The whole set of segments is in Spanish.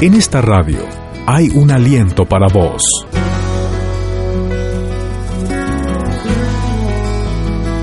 En esta radio hay un aliento para vos.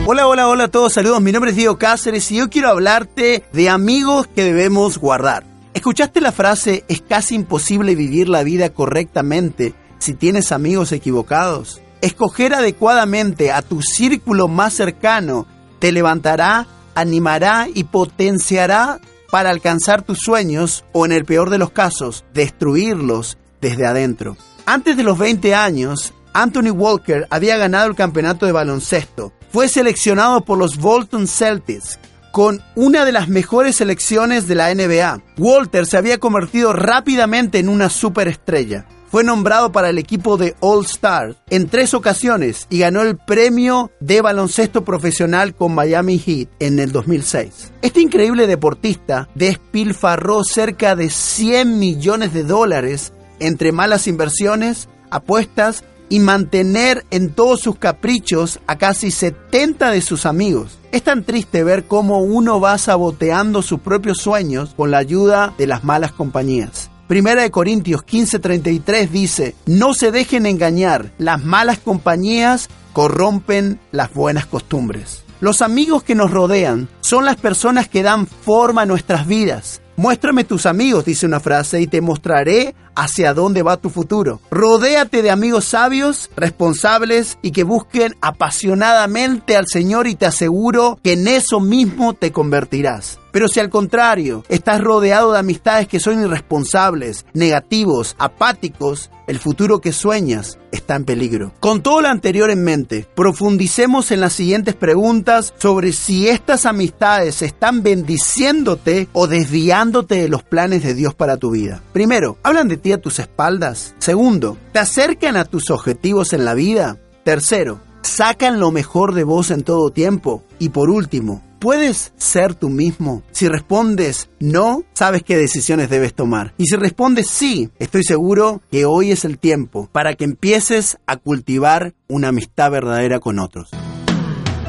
Hola, hola, hola a todos, saludos. Mi nombre es Diego Cáceres y yo quiero hablarte de amigos que debemos guardar. ¿Escuchaste la frase es casi imposible vivir la vida correctamente si tienes amigos equivocados? Escoger adecuadamente a tu círculo más cercano te levantará, animará y potenciará para alcanzar tus sueños o en el peor de los casos, destruirlos desde adentro. Antes de los 20 años, Anthony Walker había ganado el campeonato de baloncesto. Fue seleccionado por los Bolton Celtics con una de las mejores selecciones de la NBA. Walter se había convertido rápidamente en una superestrella. Fue nombrado para el equipo de All Star en tres ocasiones y ganó el premio de baloncesto profesional con Miami Heat en el 2006. Este increíble deportista despilfarró cerca de 100 millones de dólares entre malas inversiones, apuestas y mantener en todos sus caprichos a casi 70 de sus amigos. Es tan triste ver cómo uno va saboteando sus propios sueños con la ayuda de las malas compañías. Primera de Corintios 15:33 dice, no se dejen engañar, las malas compañías corrompen las buenas costumbres. Los amigos que nos rodean son las personas que dan forma a nuestras vidas. Muéstrame tus amigos, dice una frase, y te mostraré hacia dónde va tu futuro. Rodéate de amigos sabios, responsables y que busquen apasionadamente al Señor y te aseguro que en eso mismo te convertirás. Pero si al contrario, estás rodeado de amistades que son irresponsables, negativos, apáticos, el futuro que sueñas está en peligro. Con todo lo anterior en mente, profundicemos en las siguientes preguntas sobre si estas amistades están bendiciéndote o desviándote de los planes de Dios para tu vida. Primero, ¿hablan de a tus espaldas? Segundo, ¿te acercan a tus objetivos en la vida? Tercero, ¿sacan lo mejor de vos en todo tiempo? Y por último, ¿Puedes ser tú mismo? Si respondes no, sabes qué decisiones debes tomar. Y si respondes sí, estoy seguro que hoy es el tiempo para que empieces a cultivar una amistad verdadera con otros.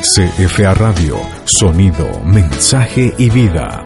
CFA Radio, sonido, mensaje y vida.